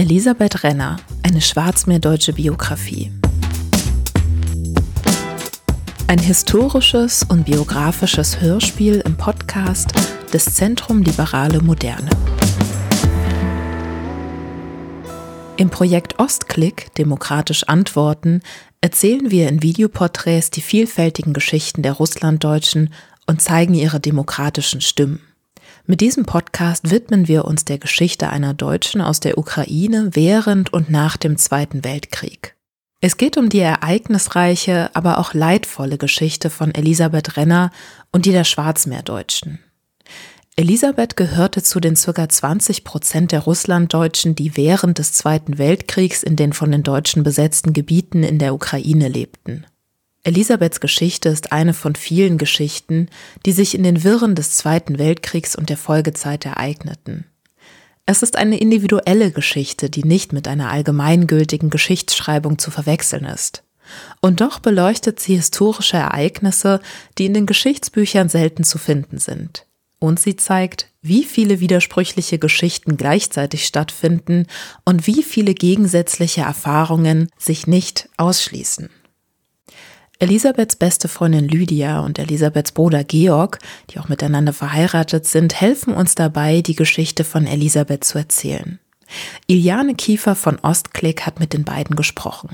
Elisabeth Renner, eine schwarzmeerdeutsche Biografie. Ein historisches und biografisches Hörspiel im Podcast des Zentrum Liberale Moderne. Im Projekt Ostklick Demokratisch Antworten erzählen wir in Videoporträts die vielfältigen Geschichten der Russlanddeutschen und zeigen ihre demokratischen Stimmen. Mit diesem Podcast widmen wir uns der Geschichte einer Deutschen aus der Ukraine während und nach dem Zweiten Weltkrieg. Es geht um die ereignisreiche, aber auch leidvolle Geschichte von Elisabeth Renner und die der Schwarzmeerdeutschen. Elisabeth gehörte zu den ca. 20 Prozent der Russlanddeutschen, die während des Zweiten Weltkriegs in den von den Deutschen besetzten Gebieten in der Ukraine lebten. Elisabeths Geschichte ist eine von vielen Geschichten, die sich in den Wirren des Zweiten Weltkriegs und der Folgezeit ereigneten. Es ist eine individuelle Geschichte, die nicht mit einer allgemeingültigen Geschichtsschreibung zu verwechseln ist. Und doch beleuchtet sie historische Ereignisse, die in den Geschichtsbüchern selten zu finden sind. Und sie zeigt, wie viele widersprüchliche Geschichten gleichzeitig stattfinden und wie viele gegensätzliche Erfahrungen sich nicht ausschließen. Elisabeths beste Freundin Lydia und Elisabeths Bruder Georg, die auch miteinander verheiratet sind, helfen uns dabei, die Geschichte von Elisabeth zu erzählen. Iliane Kiefer von Ostklick hat mit den beiden gesprochen.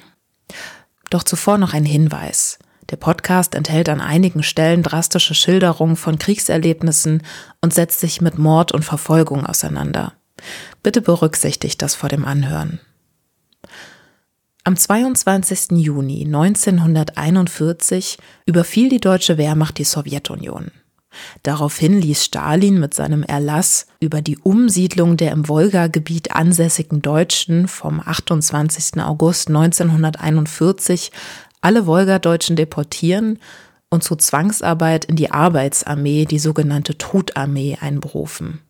Doch zuvor noch ein Hinweis. Der Podcast enthält an einigen Stellen drastische Schilderungen von Kriegserlebnissen und setzt sich mit Mord und Verfolgung auseinander. Bitte berücksichtigt das vor dem Anhören. Am 22. Juni 1941 überfiel die deutsche Wehrmacht die Sowjetunion. Daraufhin ließ Stalin mit seinem Erlass über die Umsiedlung der im Wolga-Gebiet ansässigen Deutschen vom 28. August 1941 alle Wolgadeutschen deportieren und zur Zwangsarbeit in die Arbeitsarmee, die sogenannte Todarmee, einberufen.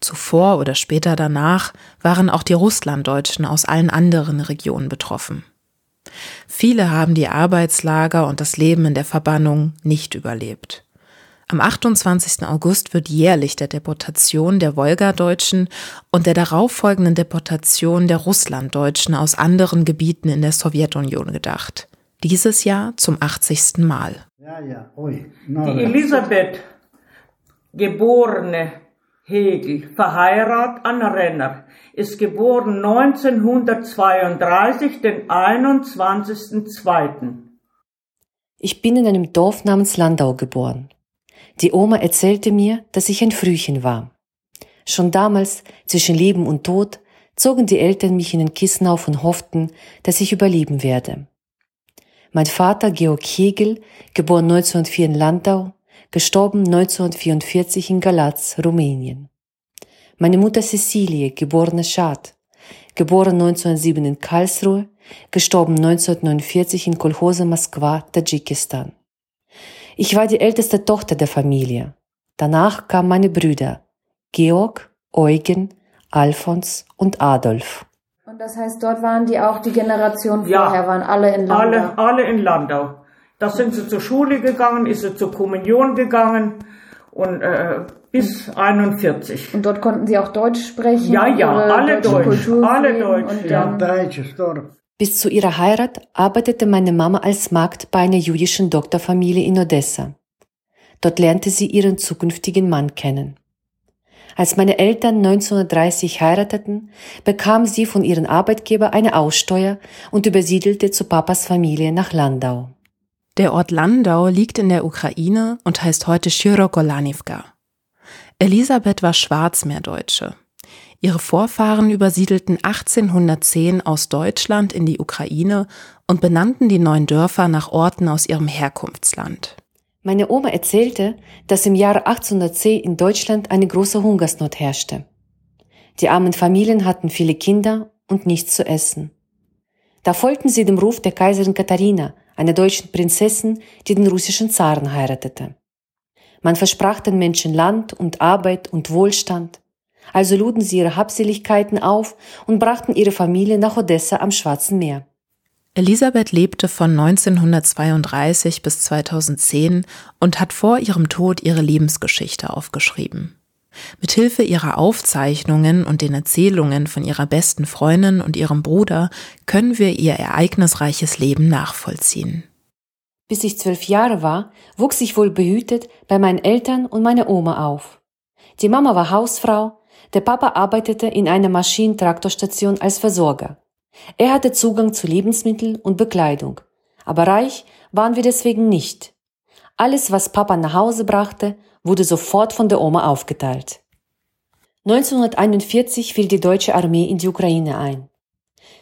Zuvor oder später danach waren auch die Russlanddeutschen aus allen anderen Regionen betroffen. Viele haben die Arbeitslager und das Leben in der Verbannung nicht überlebt. Am 28. August wird jährlich der Deportation der Wolgadeutschen und der darauffolgenden Deportation der Russlanddeutschen aus anderen Gebieten in der Sowjetunion gedacht. Dieses Jahr zum 80. Mal. Die Elisabeth, geborene Hegel, verheiratet an Renner, ist geboren 1932, den 21.02. Ich bin in einem Dorf namens Landau geboren. Die Oma erzählte mir, dass ich ein Frühchen war. Schon damals, zwischen Leben und Tod, zogen die Eltern mich in den Kissen auf und hofften, dass ich überleben werde. Mein Vater Georg Hegel, geboren 1904 in Landau, gestorben 1944 in Galatz, Rumänien. Meine Mutter Cecilie, geborene Schad, geboren 1907 in Karlsruhe, gestorben 1949 in Kolhose Moskwa, Tadschikistan. Ich war die älteste Tochter der Familie. Danach kamen meine Brüder Georg, Eugen, Alfons und Adolf. Und das heißt, dort waren die auch die Generation Ja. vorher, waren alle in Landau. Alle, alle in Landau. Da sind sie zur Schule gegangen, ist sie zur Kommunion gegangen und äh, bis 41. Und dort konnten sie auch Deutsch sprechen. Ja, ja, alle Deutsch, Kultur alle Deutsch, Und ja. dann, Deutsches Dorf. Bis zu ihrer Heirat arbeitete meine Mama als Magd bei einer jüdischen Doktorfamilie in Odessa. Dort lernte sie ihren zukünftigen Mann kennen. Als meine Eltern 1930 heirateten, bekam sie von ihrem Arbeitgeber eine Aussteuer und übersiedelte zu Papas Familie nach Landau. Der Ort Landau liegt in der Ukraine und heißt heute Shirokolanivka. Elisabeth war Schwarzmeerdeutsche. Ihre Vorfahren übersiedelten 1810 aus Deutschland in die Ukraine und benannten die neuen Dörfer nach Orten aus ihrem Herkunftsland. Meine Oma erzählte, dass im Jahre 1810 in Deutschland eine große Hungersnot herrschte. Die armen Familien hatten viele Kinder und nichts zu essen. Da folgten sie dem Ruf der Kaiserin Katharina, einer deutschen Prinzessin, die den russischen Zaren heiratete. Man versprach den Menschen Land und Arbeit und Wohlstand. Also luden sie ihre Habseligkeiten auf und brachten ihre Familie nach Odessa am Schwarzen Meer. Elisabeth lebte von 1932 bis 2010 und hat vor ihrem Tod ihre Lebensgeschichte aufgeschrieben. Mithilfe ihrer Aufzeichnungen und den Erzählungen von ihrer besten Freundin und ihrem Bruder können wir ihr ereignisreiches Leben nachvollziehen. Bis ich zwölf Jahre war, wuchs ich wohl behütet bei meinen Eltern und meiner Oma auf. Die Mama war Hausfrau, der Papa arbeitete in einer Maschinentraktorstation als Versorger. Er hatte Zugang zu Lebensmitteln und Bekleidung, aber reich waren wir deswegen nicht. Alles, was Papa nach Hause brachte, wurde sofort von der Oma aufgeteilt. 1941 fiel die deutsche Armee in die Ukraine ein.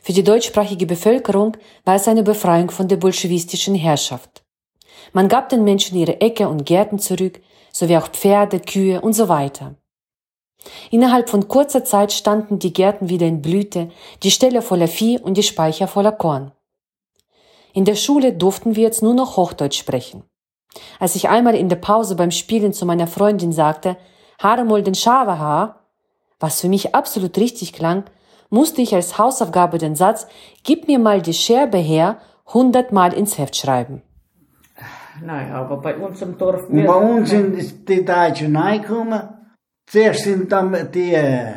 Für die deutschsprachige Bevölkerung war es eine Befreiung von der bolschewistischen Herrschaft. Man gab den Menschen ihre Äcker und Gärten zurück, sowie auch Pferde, Kühe und so weiter. Innerhalb von kurzer Zeit standen die Gärten wieder in Blüte, die Ställe voller Vieh und die Speicher voller Korn. In der Schule durften wir jetzt nur noch Hochdeutsch sprechen. Als ich einmal in der Pause beim Spielen zu meiner Freundin sagte, Haare mal den Schavehaar, was für mich absolut richtig klang, musste ich als Hausaufgabe den Satz, gib mir mal die Scherbe her, hundertmal ins Heft schreiben. Nein, aber bei uns im Dorf... Und bei uns sind die Deutschen reingekommen. Zuerst sind dann die äh,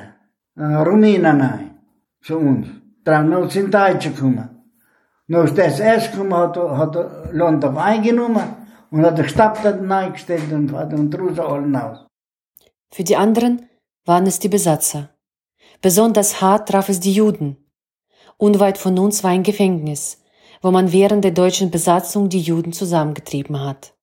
Rumänen rein, zu uns. Dann noch sind Deutsche gekommen. Noch das erst gekommen, hat, hat Land auf eingenommen und hat den Stab dann reingestellt und hat den draußen allen aus. Für die anderen waren es die Besatzer. Besonders hart traf es die Juden. Unweit von uns war ein Gefängnis, wo man während der deutschen Besatzung die Juden zusammengetrieben hat.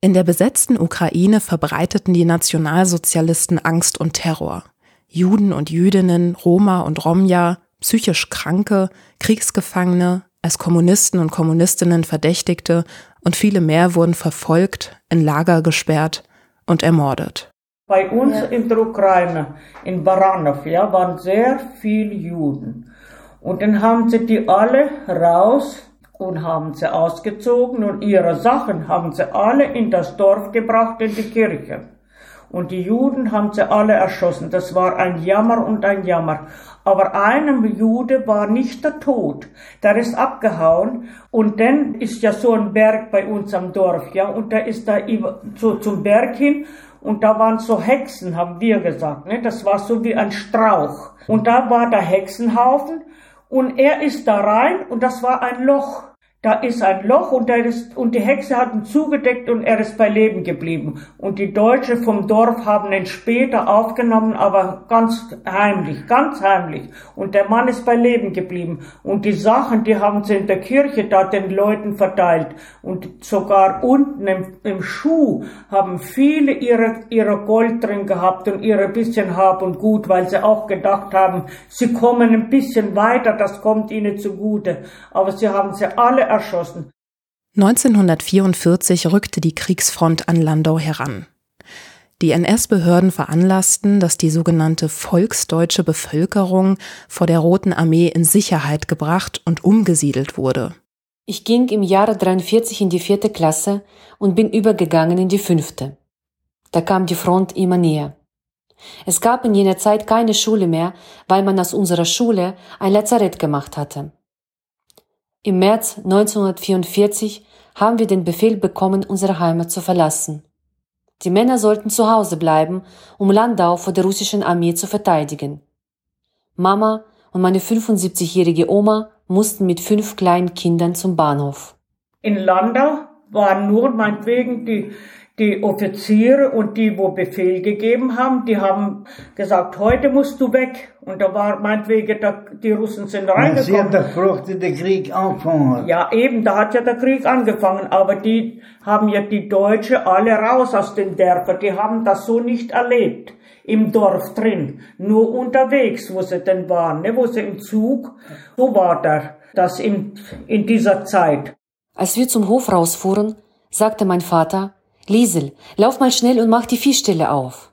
In der besetzten Ukraine verbreiteten die Nationalsozialisten Angst und Terror. Juden und Jüdinnen, Roma und Romja, psychisch Kranke, Kriegsgefangene, als Kommunisten und Kommunistinnen Verdächtigte und viele mehr wurden verfolgt, in Lager gesperrt und ermordet. Bei uns in der Ukraine, in Baranov, ja, waren sehr viele Juden. Und dann haben sie die alle raus und haben sie ausgezogen und ihre Sachen haben sie alle in das Dorf gebracht, in die Kirche. Und die Juden haben sie alle erschossen. Das war ein Jammer und ein Jammer. Aber einem Jude war nicht der Tod. Der ist abgehauen. Und dann ist ja so ein Berg bei uns am Dorf, ja. Und der ist da so zum Berg hin und da waren so Hexen, haben wir gesagt. Ne? Das war so wie ein Strauch. Und da war der Hexenhaufen und er ist da rein und das war ein Loch da ist ein Loch und, ist, und die Hexe hat ihn zugedeckt und er ist bei Leben geblieben. Und die Deutsche vom Dorf haben ihn später aufgenommen, aber ganz heimlich, ganz heimlich. Und der Mann ist bei Leben geblieben. Und die Sachen, die haben sie in der Kirche da den Leuten verteilt. Und sogar unten im, im Schuh haben viele ihre, ihre Gold drin gehabt und ihre bisschen Hab und Gut, weil sie auch gedacht haben, sie kommen ein bisschen weiter, das kommt ihnen zugute. Aber sie haben sie alle erschossen. 1944 rückte die Kriegsfront an Landau heran. Die NS-Behörden veranlassten, dass die sogenannte volksdeutsche Bevölkerung vor der Roten Armee in Sicherheit gebracht und umgesiedelt wurde. Ich ging im Jahre 43 in die vierte Klasse und bin übergegangen in die fünfte. Da kam die Front immer näher. Es gab in jener Zeit keine Schule mehr, weil man aus unserer Schule ein Lazarett gemacht hatte. Im März 1944 haben wir den Befehl bekommen, unsere Heimat zu verlassen. Die Männer sollten zu Hause bleiben, um Landau vor der russischen Armee zu verteidigen. Mama und meine 75-jährige Oma mussten mit fünf kleinen Kindern zum Bahnhof. In Landau waren nur meinetwegen die die Offiziere und die, wo Befehl gegeben haben, die haben gesagt, heute musst du weg. Und da war meinetwegen, da, die Russen sind reingekommen. Sie haben doch gefragt, der Krieg angefangen hat. Ja, eben, da hat ja der Krieg angefangen. Aber die haben ja die Deutsche alle raus aus den Dörfern. Die haben das so nicht erlebt. Im Dorf drin. Nur unterwegs, wo sie denn waren, ne, wo sie im Zug. So war der, das in, in dieser Zeit. Als wir zum Hof rausfuhren, sagte mein Vater, Liesel, lauf mal schnell und mach die Viehstelle auf.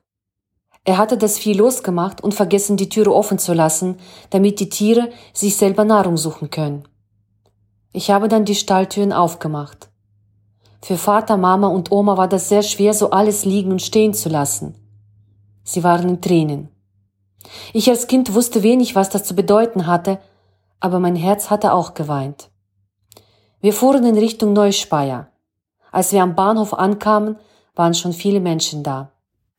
Er hatte das Vieh losgemacht und vergessen, die Türe offen zu lassen, damit die Tiere sich selber Nahrung suchen können. Ich habe dann die Stalltüren aufgemacht. Für Vater, Mama und Oma war das sehr schwer, so alles liegen und stehen zu lassen. Sie waren in Tränen. Ich als Kind wusste wenig, was das zu bedeuten hatte, aber mein Herz hatte auch geweint. Wir fuhren in Richtung Neuspeier. Als wir am Bahnhof ankamen, waren schon viele Menschen da.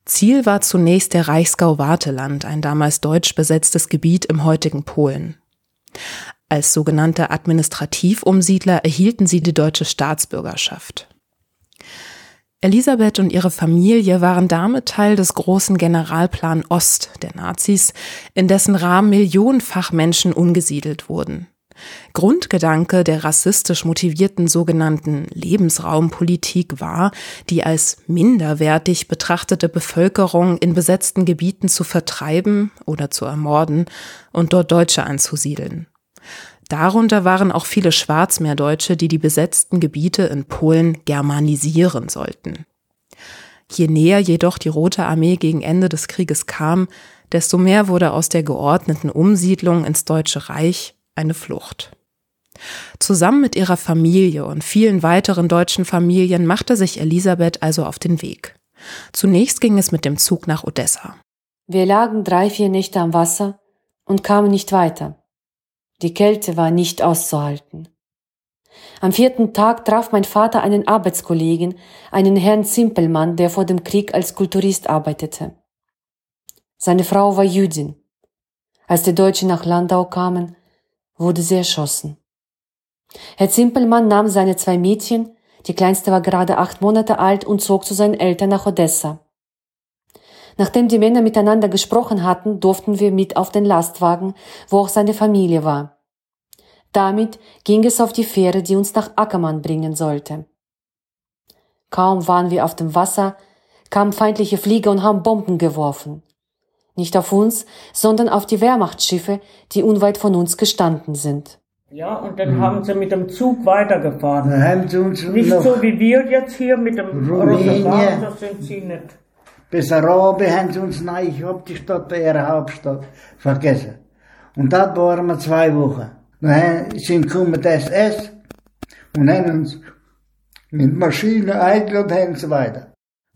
Ziel war zunächst der Reichsgau Warteland, ein damals deutsch besetztes Gebiet im heutigen Polen. Als sogenannte Administrativumsiedler erhielten sie die deutsche Staatsbürgerschaft. Elisabeth und ihre Familie waren damit Teil des großen Generalplan Ost der Nazis, in dessen Rahmen millionenfach Menschen umgesiedelt wurden. Grundgedanke der rassistisch motivierten sogenannten Lebensraumpolitik war, die als minderwertig betrachtete Bevölkerung in besetzten Gebieten zu vertreiben oder zu ermorden und dort Deutsche anzusiedeln. Darunter waren auch viele Schwarzmeerdeutsche, die die besetzten Gebiete in Polen germanisieren sollten. Je näher jedoch die Rote Armee gegen Ende des Krieges kam, desto mehr wurde aus der geordneten Umsiedlung ins Deutsche Reich eine Flucht. Zusammen mit ihrer Familie und vielen weiteren deutschen Familien machte sich Elisabeth also auf den Weg. Zunächst ging es mit dem Zug nach Odessa. Wir lagen drei, vier Nächte am Wasser und kamen nicht weiter. Die Kälte war nicht auszuhalten. Am vierten Tag traf mein Vater einen Arbeitskollegen, einen Herrn Zimpelmann, der vor dem Krieg als Kulturist arbeitete. Seine Frau war Jüdin. Als die Deutschen nach Landau kamen, wurde sie erschossen. Herr Zimpelmann nahm seine zwei Mädchen, die kleinste war gerade acht Monate alt und zog zu seinen Eltern nach Odessa. Nachdem die Männer miteinander gesprochen hatten, durften wir mit auf den Lastwagen, wo auch seine Familie war. Damit ging es auf die Fähre, die uns nach Ackermann bringen sollte. Kaum waren wir auf dem Wasser, kamen feindliche Flieger und haben Bomben geworfen. Nicht auf uns, sondern auf die Wehrmachtsschiffe, die unweit von uns gestanden sind. Ja, und dann mhm. haben sie mit dem Zug weitergefahren. Dann haben sie uns nicht so wie wir jetzt hier mit dem Rosenbahn, das sind sie nicht. Bis Arabi haben sie uns, nein, ich hab die Stadt bei ihrer Hauptstadt vergessen. Und dort waren wir zwei Wochen. Dann sind gekommen die SS und haben uns mit Maschinen eingeladen und so weiter.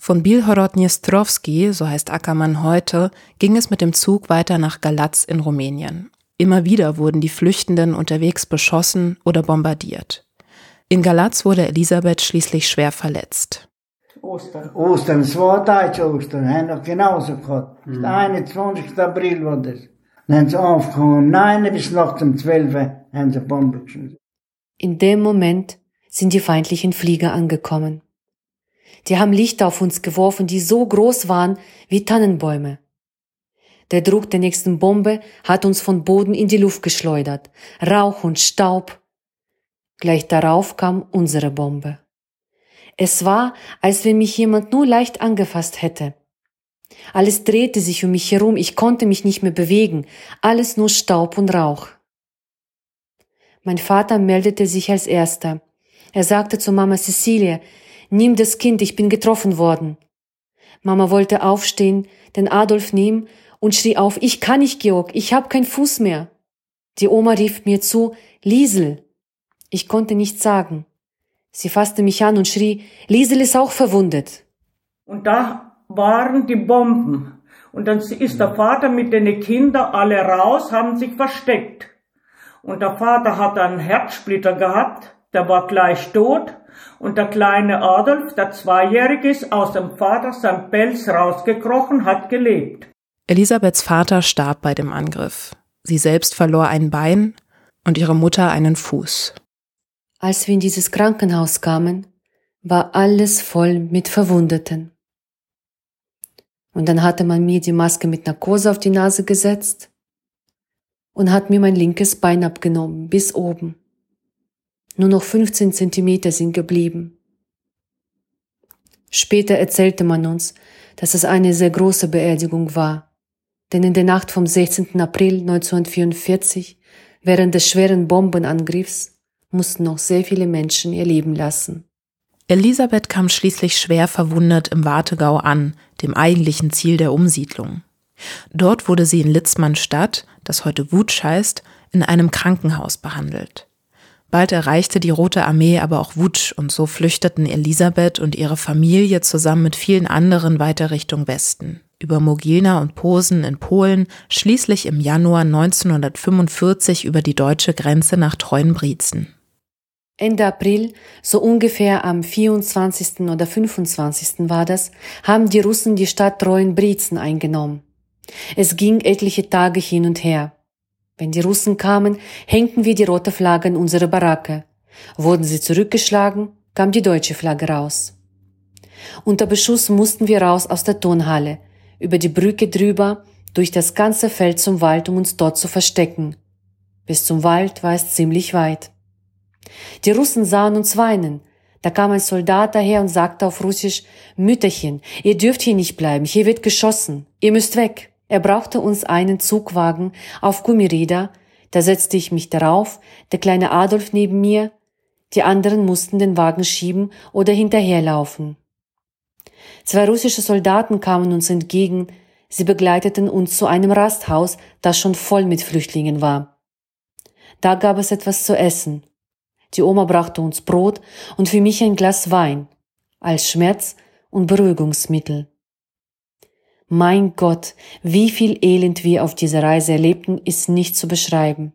Von Bilhorod-Dniestrowski, so heißt Ackermann heute, ging es mit dem Zug weiter nach Galatz in Rumänien. Immer wieder wurden die Flüchtenden unterwegs beschossen oder bombardiert. In Galatz wurde Elisabeth schließlich schwer verletzt. Ostern. Ostern, es war deutsche Ostern, haben wir genauso gehabt. Mhm. 21. April war das. Dann haben sie aufgekommen, nein, bis nachts um 12 Uhr haben sie Bomben geschossen. In dem Moment sind die feindlichen Flieger angekommen. Die haben Lichter auf uns geworfen, die so groß waren wie Tannenbäume. Der Druck der nächsten Bombe hat uns von Boden in die Luft geschleudert. Rauch und Staub. Gleich darauf kam unsere Bombe. Es war, als wenn mich jemand nur leicht angefasst hätte. Alles drehte sich um mich herum, ich konnte mich nicht mehr bewegen, alles nur Staub und Rauch. Mein Vater meldete sich als erster. Er sagte zu Mama Cecilia, Nimm das Kind, ich bin getroffen worden. Mama wollte aufstehen, den Adolf nehmen und schrie auf, ich kann nicht, Georg, ich hab keinen Fuß mehr. Die Oma rief mir zu, Liesel. Ich konnte nichts sagen. Sie fasste mich an und schrie, Liesel ist auch verwundet. Und da waren die Bomben. Und dann ist der Vater mit den Kindern alle raus, haben sich versteckt. Und der Vater hat einen Herzsplitter gehabt, der war gleich tot. Und der kleine Adolf, der Zweijährige ist aus dem Vater sein Pelz rausgekrochen, hat gelebt. Elisabeths Vater starb bei dem Angriff. Sie selbst verlor ein Bein und ihre Mutter einen Fuß. Als wir in dieses Krankenhaus kamen, war alles voll mit Verwundeten. Und dann hatte man mir die Maske mit Narkose auf die Nase gesetzt und hat mir mein linkes Bein abgenommen, bis oben. Nur noch 15 Zentimeter sind geblieben. Später erzählte man uns, dass es eine sehr große Beerdigung war, denn in der Nacht vom 16. April 1944, während des schweren Bombenangriffs, mussten noch sehr viele Menschen ihr Leben lassen. Elisabeth kam schließlich schwer verwundet im Wartegau an, dem eigentlichen Ziel der Umsiedlung. Dort wurde sie in Litzmannstadt, das heute Wutsch heißt, in einem Krankenhaus behandelt. Bald erreichte die Rote Armee aber auch Wutsch und so flüchteten Elisabeth und ihre Familie zusammen mit vielen anderen weiter Richtung Westen, über Mogilna und Posen in Polen, schließlich im Januar 1945 über die deutsche Grenze nach Treuenbrietzen. Ende April, so ungefähr am 24. oder 25. war das, haben die Russen die Stadt Treuenbrietzen eingenommen. Es ging etliche Tage hin und her. Wenn die Russen kamen, hängten wir die rote Flagge in unsere Baracke. Wurden sie zurückgeschlagen, kam die deutsche Flagge raus. Unter Beschuss mussten wir raus aus der Turnhalle, über die Brücke drüber, durch das ganze Feld zum Wald, um uns dort zu verstecken. Bis zum Wald war es ziemlich weit. Die Russen sahen uns weinen. Da kam ein Soldat daher und sagte auf Russisch, Mütterchen, ihr dürft hier nicht bleiben, hier wird geschossen, ihr müsst weg. Er brauchte uns einen Zugwagen auf Gummiräder, da setzte ich mich darauf, der kleine Adolf neben mir, die anderen mussten den Wagen schieben oder hinterherlaufen. Zwei russische Soldaten kamen uns entgegen, sie begleiteten uns zu einem Rasthaus, das schon voll mit Flüchtlingen war. Da gab es etwas zu essen. Die Oma brachte uns Brot und für mich ein Glas Wein als Schmerz- und Beruhigungsmittel. Mein Gott, wie viel Elend wir auf dieser Reise erlebten, ist nicht zu beschreiben.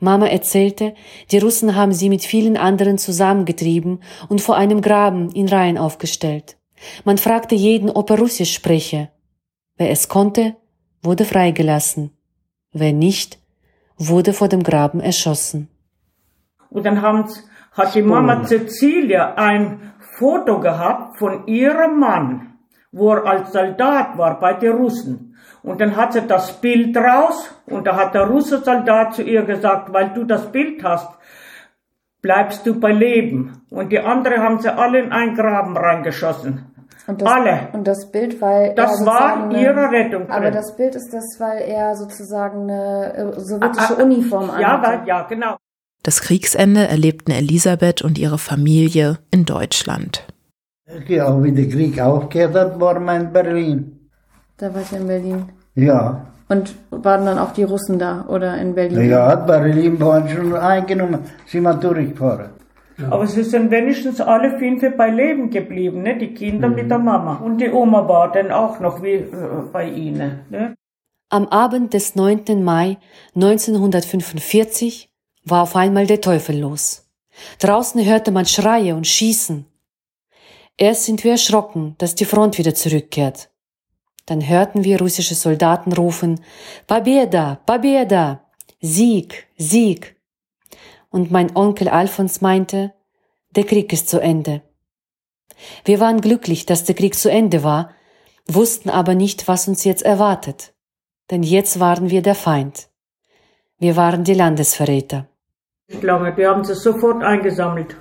Mama erzählte, die Russen haben sie mit vielen anderen zusammengetrieben und vor einem Graben in Reihen aufgestellt. Man fragte jeden, ob er Russisch spreche. Wer es konnte, wurde freigelassen. Wer nicht, wurde vor dem Graben erschossen. Und dann haben, hat die Mama Cecilia ein Foto gehabt von ihrem Mann, wo er als Soldat war bei den Russen. Und dann hat sie das Bild raus und da hat der russische Soldat zu ihr gesagt, weil du das Bild hast, bleibst du bei Leben. Und die anderen haben sie alle in einen Graben reingeschossen. Und das, Alle. Und das Bild, weil Das war eine- ihre Rettung. Aber drin. das Bild ist das, weil er sozusagen eine äh, sowjetische Ah, ah, Uniform ja, anhatte. weil, ja, genau. Das Kriegsende erlebten Elisabeth und ihre Familie in Deutschland. Ja, wie der Krieg aufgehört hat, waren wir in Berlin. Da war ich in Berlin. Ja. Und waren dann auch die Russen da oder in Berlin? Ja, Berlin waren schon eingenommen, sind wir durchgefahren. Aber sie sind wenigstens alle fünf bei Leben geblieben, ne? die Kinder Mhm. mit der Mama. Und die Oma war dann auch noch wie äh, bei ihnen. Ne? Am Abend des 9. Mai 1945 war auf einmal der Teufel los. Draußen hörte man Schreie und Schießen. Erst sind wir erschrocken, dass die Front wieder zurückkehrt. Dann hörten wir russische Soldaten rufen, Победа, Победа, Sieg, Sieg. Und mein Onkel Alfons meinte, der Krieg ist zu Ende. Wir waren glücklich, dass der Krieg zu Ende war, wussten aber nicht, was uns jetzt erwartet. Denn jetzt waren wir der Feind. Wir waren die Landesverräter. Ich glaube, die haben sie sofort eingesammelt.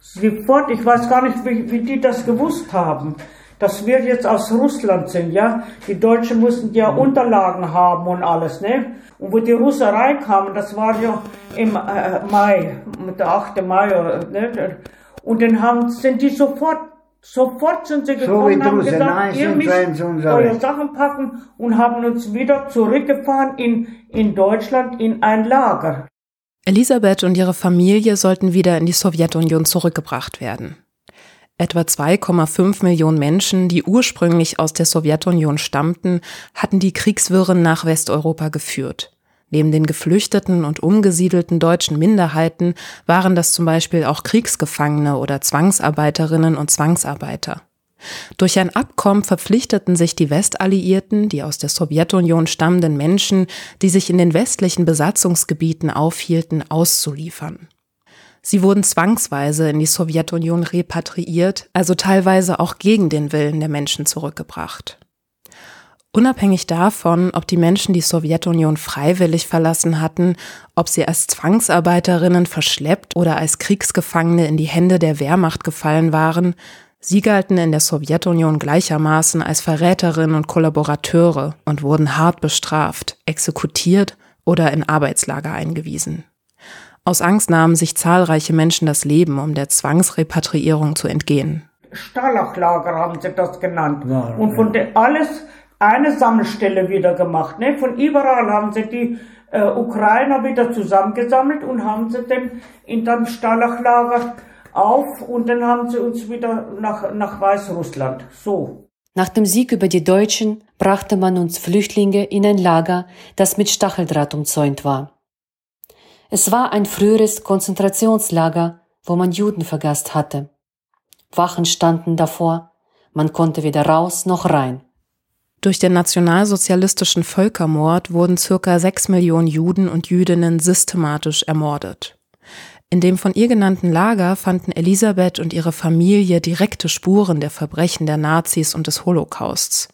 Sofort, ich weiß gar nicht, wie, wie die das gewusst haben, dass wir jetzt aus Russland sind, ja. Die Deutschen mussten ja Unterlagen haben und alles, ne. Und wo die Russen reinkamen, das war ja im äh, Mai, der 8. Mai, ne. Und dann haben, sind die sofort, sofort sind sie gekommen die haben Russen, gesagt, nein, ihr müsst eure. Sachen packen und haben uns wieder zurückgefahren in, in Deutschland in ein Lager. Elisabeth und ihre Familie sollten wieder in die Sowjetunion zurückgebracht werden. Etwa 2,5 Millionen Menschen, die ursprünglich aus der Sowjetunion stammten, hatten die Kriegswirren nach Westeuropa geführt. Neben den geflüchteten und umgesiedelten deutschen Minderheiten waren das zum Beispiel auch Kriegsgefangene oder Zwangsarbeiterinnen und Zwangsarbeiter. Durch ein Abkommen verpflichteten sich die Westalliierten, die aus der Sowjetunion stammenden Menschen, die sich in den westlichen Besatzungsgebieten aufhielten, auszuliefern. Sie wurden zwangsweise in die Sowjetunion repatriiert, also teilweise auch gegen den Willen der Menschen zurückgebracht. Unabhängig davon, ob die Menschen die Sowjetunion freiwillig verlassen hatten, ob sie als Zwangsarbeiterinnen verschleppt oder als Kriegsgefangene in die Hände der Wehrmacht gefallen waren, sie galten in der Sowjetunion gleichermaßen als Verräterinnen und Kollaborateure und wurden hart bestraft, exekutiert oder in Arbeitslager eingewiesen. Aus Angst nahmen sich zahlreiche Menschen das Leben, um der Zwangsrepatriierung zu entgehen. Stallachlager haben sie das genannt. Ja, und von der alles eine Sammelstelle wieder gemacht. Ne? Von überall haben sie die äh, Ukrainer wieder zusammengesammelt und haben sie dann in dem Stallachlager auf und dann haben sie uns wieder nach, nach Weißrussland. So. Nach dem Sieg über die Deutschen brachte man uns Flüchtlinge in ein Lager, das mit Stacheldraht umzäunt war. Es war ein früheres Konzentrationslager, wo man Juden vergast hatte. Wachen standen davor, man konnte weder raus noch rein. Durch den nationalsozialistischen Völkermord wurden circa sechs Millionen Juden und Jüdinnen systematisch ermordet. In dem von ihr genannten Lager fanden Elisabeth und ihre Familie direkte Spuren der Verbrechen der Nazis und des Holocausts.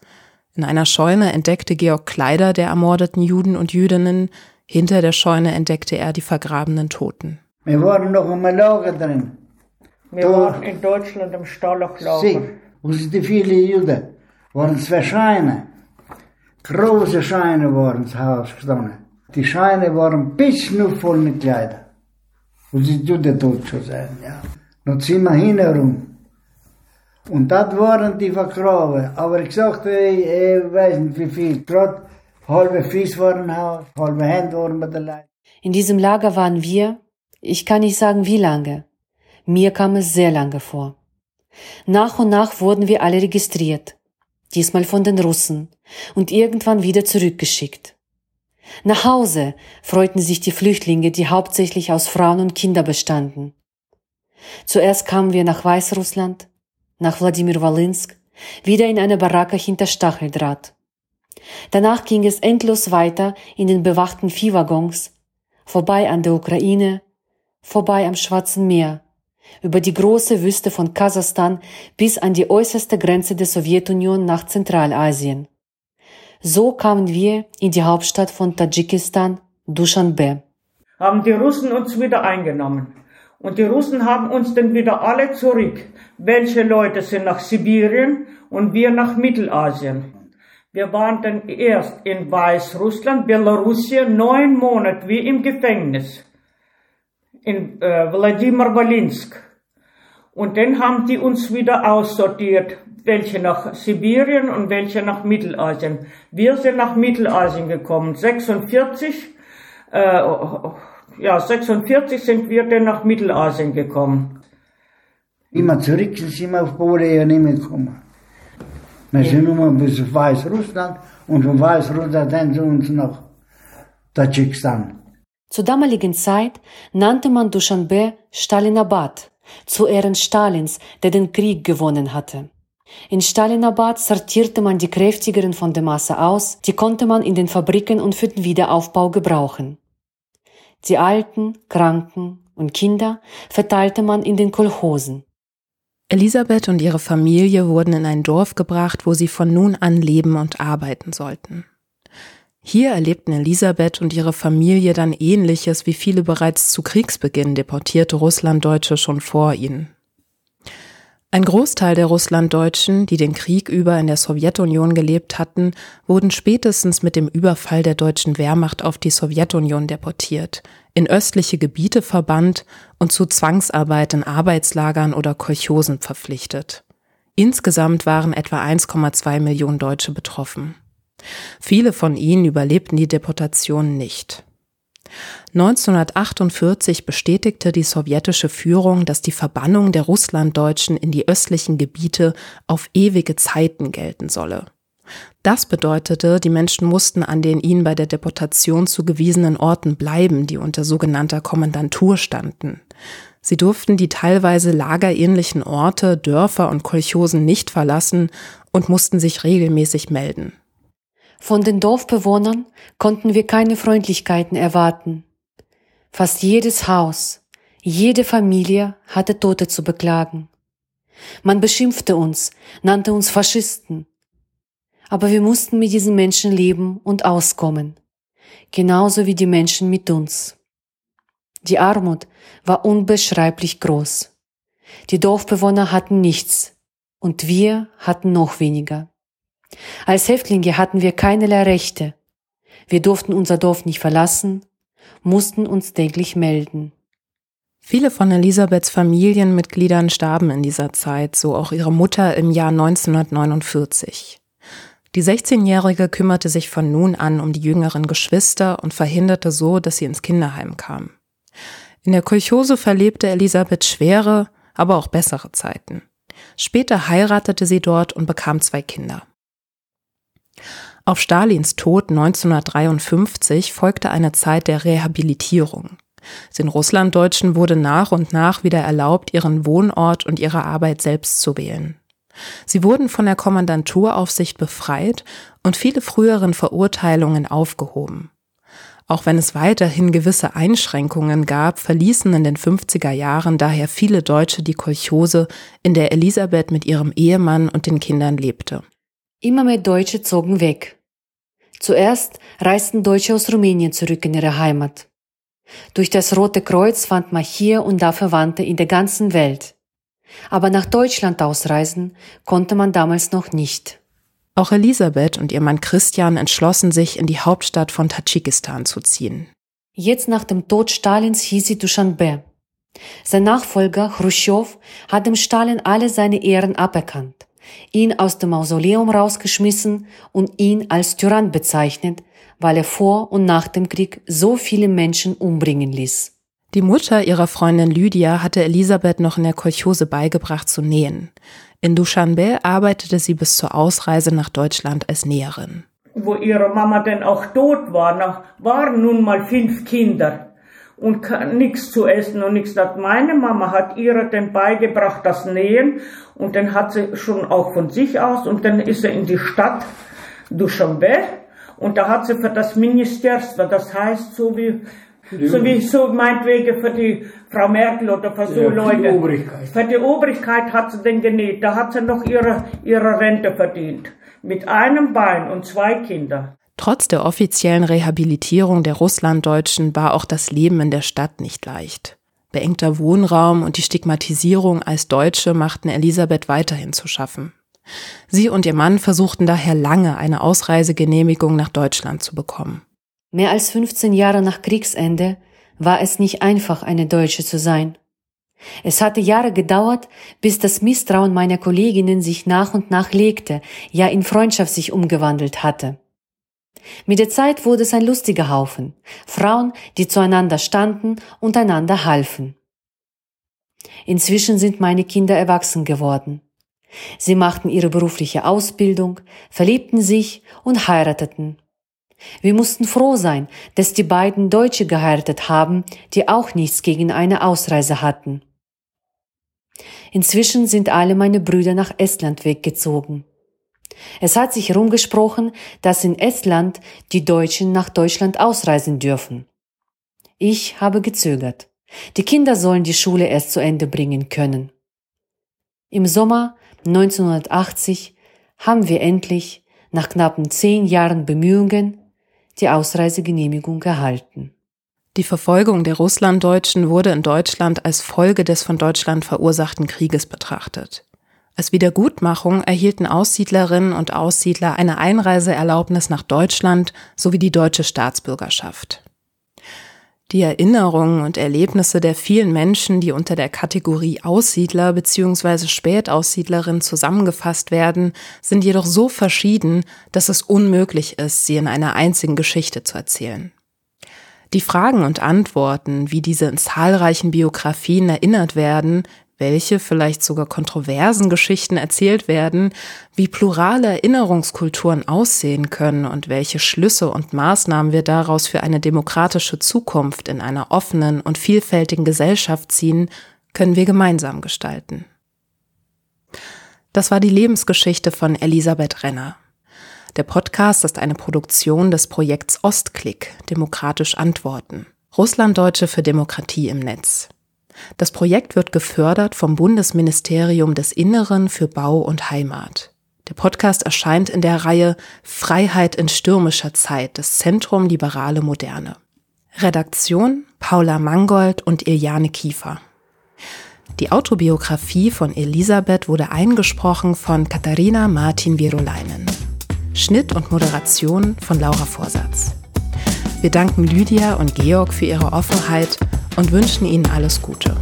In einer Scheune entdeckte Georg Kleider der ermordeten Juden und Jüdinnen, hinter der Scheune entdeckte er die vergrabenen Toten. Wir waren noch im Lager drin. Wir Da- waren in Deutschland im Stallachlager. Sie, wo sind die vielen Juden? Waren zwei Scheine. Große Scheine waren ins Haus gestanden. Die Scheine waren bis nur voll mit Kleidern. Wo sie Juden tot schon sein, ja. Noch sind wir hinherum. Und das waren die vergraben. Aber ich sagte, ich, ich weiß nicht wie viel. Gerade halbe Fies waren Haus, halbe Hände waren mit der Leid. In diesem Lager waren wir, ich kann nicht sagen wie lange. Mir kam es sehr lange vor. Nach und nach wurden wir alle registriert. Diesmal von den Russen und irgendwann wieder zurückgeschickt. Nach Hause freuten sich die Flüchtlinge, die hauptsächlich aus Frauen und Kindern bestanden. Zuerst kamen wir nach Weißrussland, nach Wladimir Wolinsk, wieder in eine Baracke hinter Stacheldraht. Danach ging es endlos weiter in den bewachten Viehwaggons, vorbei an der Ukraine, vorbei am Schwarzen Meer, über die große Wüste von Kasachstan bis an die äußerste Grenze der Sowjetunion nach Zentralasien. So kamen wir in die Hauptstadt von Tadschikistan, Duschanbe. haben die Russen uns wieder eingenommen. Und die Russen haben uns dann wieder alle zurück. Welche Leute sind nach Sibirien und wir nach Mittelasien. Wir waren dann erst in Weißrussland, Belarusien, neun Monate wie im Gefängnis. In äh, Wladimir Wolinsk. Und dann haben die uns wieder aussortiert, welche nach Sibirien und welche nach Mittelasien. Wir sind nach Mittelasien gekommen, 46 äh, ja, 46 sind wir dann nach Mittelasien gekommen. Immer zurück sind wir auf Polen ja nicht mehr gekommen. Wir sind nur bis Weißrussland und von Weißrussland dann zu uns nach Tadschikistan. Zur damaligen Zeit nannte man Duschanbe Stalinabad, zu Ehren Stalins, der den Krieg gewonnen hatte. In Stalinabad sortierte man die Kräftigeren von der Masse aus, die konnte man in den Fabriken und für den Wiederaufbau gebrauchen. Die Alten, Kranken und Kinder verteilte man in den Kolchosen. Elisabeth und ihre Familie wurden in ein Dorf gebracht, wo sie von nun an leben und arbeiten sollten. Hier erlebten Elisabeth und ihre Familie dann Ähnliches wie viele bereits zu Kriegsbeginn deportierte Russlanddeutsche schon vor ihnen. Ein Großteil der Russlanddeutschen, die den Krieg über in der Sowjetunion gelebt hatten, wurden spätestens mit dem Überfall der deutschen Wehrmacht auf die Sowjetunion deportiert, in östliche Gebiete verbannt und zu Zwangsarbeit in Arbeitslagern oder Kolchosen verpflichtet. Insgesamt waren etwa 1,2 Millionen Deutsche betroffen. Viele von ihnen überlebten die Deportation nicht. 1948 bestätigte die sowjetische Führung, dass die Verbannung der Russlanddeutschen in die östlichen Gebiete auf ewige Zeiten gelten solle. Das bedeutete, die Menschen mussten an den ihnen bei der Deportation zugewiesenen Orten bleiben, die unter sogenannter Kommandantur standen. Sie durften die teilweise lagerähnlichen Orte, Dörfer und Kolchosen nicht verlassen und mussten sich regelmäßig melden. Von den Dorfbewohnern konnten wir keine Freundlichkeiten erwarten. Fast jedes Haus, jede Familie hatte Tote zu beklagen. Man beschimpfte uns, nannte uns Faschisten. Aber wir mussten mit diesen Menschen leben und auskommen, genauso wie die Menschen mit uns. Die Armut war unbeschreiblich groß. Die Dorfbewohner hatten nichts und wir hatten noch weniger. Als Häftlinge hatten wir keinerlei Rechte. Wir durften unser Dorf nicht verlassen, mussten uns täglich melden. Viele von Elisabeths Familienmitgliedern starben in dieser Zeit, so auch ihre Mutter im Jahr 1949. Die 16-Jährige kümmerte sich von nun an um die jüngeren Geschwister und verhinderte so, dass sie ins Kinderheim kam. In der Kolchose verlebte Elisabeth schwere, aber auch bessere Zeiten. Später heiratete sie dort und bekam zwei Kinder. Auf Stalins Tod 1953 folgte eine Zeit der Rehabilitierung. Den Russlanddeutschen wurde nach und nach wieder erlaubt, ihren Wohnort und ihre Arbeit selbst zu wählen. Sie wurden von der Kommandanturaufsicht befreit und viele früheren Verurteilungen aufgehoben. Auch wenn es weiterhin gewisse Einschränkungen gab, verließen in den 50er Jahren daher viele Deutsche die Kolchose, in der Elisabeth mit ihrem Ehemann und den Kindern lebte. Immer mehr Deutsche zogen weg. Zuerst reisten Deutsche aus Rumänien zurück in ihre Heimat. Durch das Rote Kreuz fand man hier und da Verwandte in der ganzen Welt. Aber nach Deutschland ausreisen konnte man damals noch nicht. Auch Elisabeth und ihr Mann Christian entschlossen sich, in die Hauptstadt von Tadschikistan zu ziehen. Jetzt nach dem Tod Stalins hieß sie Duschanbe. Sein Nachfolger Khrushchev hat dem Stalin alle seine Ehren aberkannt, ihn aus dem Mausoleum rausgeschmissen und ihn als Tyrann bezeichnet, weil er vor und nach dem Krieg so viele Menschen umbringen ließ. Die Mutter ihrer Freundin Lydia hatte Elisabeth noch in der Kolchose beigebracht zu nähen. In Dushanbe arbeitete sie bis zur Ausreise nach Deutschland als Näherin. Wo ihre Mama denn auch tot war, waren nun mal fünf Kinder und nichts zu essen und nichts. Meine Mama hat ihr dann beigebracht das Nähen und dann hat sie schon auch von sich aus und dann ist sie in die Stadt Dushanbe und da hat sie für das Ministerство, das heißt so wie so wie so meinetwegen für die Frau Merkel oder für so ja, Leute. Für die Obrigkeit. Für die Obrigkeit hat sie den genäht. Da hat sie noch ihre, ihre Rente verdient. Mit einem Bein und zwei Kindern. Trotz der offiziellen Rehabilitierung der Russlanddeutschen war auch das Leben in der Stadt nicht leicht. Beengter Wohnraum und die Stigmatisierung als Deutsche machten Elisabeth weiterhin zu schaffen. Sie und ihr Mann versuchten daher lange, eine Ausreisegenehmigung nach Deutschland zu bekommen. Mehr als 15 Jahre nach Kriegsende war es nicht einfach, eine Deutsche zu sein. Es hatte Jahre gedauert, bis das Misstrauen meiner Kolleginnen sich nach und nach legte, ja in Freundschaft sich umgewandelt hatte. Mit der Zeit wurde es ein lustiger Haufen, Frauen, die zueinander standen und einander halfen. Inzwischen sind meine Kinder erwachsen geworden. Sie machten ihre berufliche Ausbildung, verliebten sich und heirateten. Wir mussten froh sein, dass die beiden Deutsche geheiratet haben, die auch nichts gegen eine Ausreise hatten. Inzwischen sind alle meine Brüder nach Estland weggezogen. Es hat sich herumgesprochen, dass in Estland die Deutschen nach Deutschland ausreisen dürfen. Ich habe gezögert. Die Kinder sollen die Schule erst zu Ende bringen können. Im Sommer 1980 haben wir endlich, nach knappen zehn Jahren Bemühungen, die Ausreisegenehmigung erhalten. Die Verfolgung der Russlanddeutschen wurde in Deutschland als Folge des von Deutschland verursachten Krieges betrachtet. Als Wiedergutmachung erhielten Aussiedlerinnen und Aussiedler eine Einreiseerlaubnis nach Deutschland sowie die deutsche Staatsbürgerschaft. Die Erinnerungen und Erlebnisse der vielen Menschen, die unter der Kategorie Aussiedler bzw. Spätaussiedlerin zusammengefasst werden, sind jedoch so verschieden, dass es unmöglich ist, sie in einer einzigen Geschichte zu erzählen. Die Fragen und Antworten, wie diese in zahlreichen Biografien erinnert werden, welche vielleicht sogar kontroversen Geschichten erzählt werden, wie plurale Erinnerungskulturen aussehen können und welche Schlüsse und Maßnahmen wir daraus für eine demokratische Zukunft in einer offenen und vielfältigen Gesellschaft ziehen, können wir gemeinsam gestalten. Das war die Lebensgeschichte von Elisabeth Renner. Der Podcast ist eine Produktion des Projekts Ostklick, Demokratisch Antworten. Russlanddeutsche für Demokratie im Netz. Das Projekt wird gefördert vom Bundesministerium des Inneren für Bau und Heimat. Der Podcast erscheint in der Reihe Freiheit in stürmischer Zeit des Zentrum Liberale Moderne. Redaktion Paula Mangold und Iliane Kiefer. Die Autobiografie von Elisabeth wurde eingesprochen von Katharina Martin Virolainen. Schnitt und Moderation von Laura Vorsatz. Wir danken Lydia und Georg für ihre Offenheit und wünschen Ihnen alles Gute.